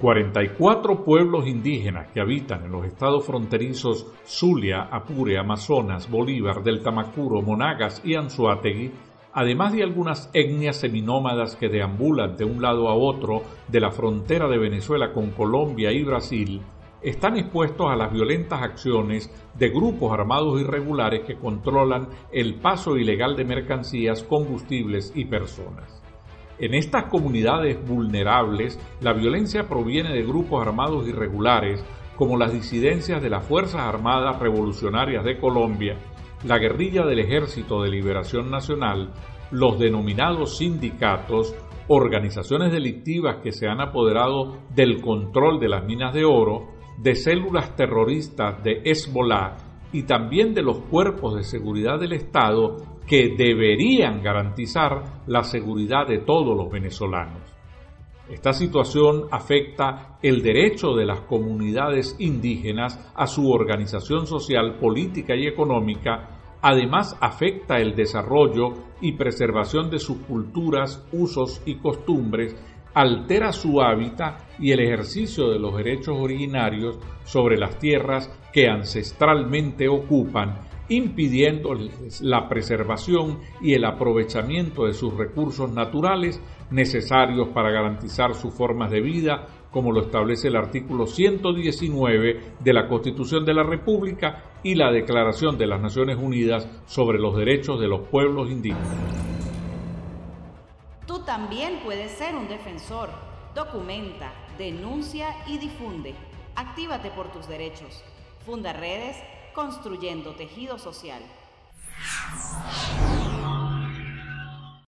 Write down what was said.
44 pueblos indígenas que habitan en los estados fronterizos Zulia, Apure, Amazonas, Bolívar, del Tamacuro, Monagas y Anzuategui, además de algunas etnias seminómadas que deambulan de un lado a otro de la frontera de Venezuela con Colombia y Brasil, están expuestos a las violentas acciones de grupos armados irregulares que controlan el paso ilegal de mercancías, combustibles y personas. En estas comunidades vulnerables, la violencia proviene de grupos armados irregulares como las disidencias de las Fuerzas Armadas Revolucionarias de Colombia, la guerrilla del Ejército de Liberación Nacional, los denominados sindicatos, organizaciones delictivas que se han apoderado del control de las minas de oro, de células terroristas de Hezbollah y también de los cuerpos de seguridad del Estado que deberían garantizar la seguridad de todos los venezolanos. Esta situación afecta el derecho de las comunidades indígenas a su organización social, política y económica, además afecta el desarrollo y preservación de sus culturas, usos y costumbres, altera su hábitat y el ejercicio de los derechos originarios sobre las tierras que ancestralmente ocupan impidiéndoles la preservación y el aprovechamiento de sus recursos naturales necesarios para garantizar sus formas de vida, como lo establece el artículo 119 de la Constitución de la República y la Declaración de las Naciones Unidas sobre los Derechos de los Pueblos Indígenas. Tú también puedes ser un defensor. Documenta, denuncia y difunde. Actívate por tus derechos. Funda redes construyendo tejido social.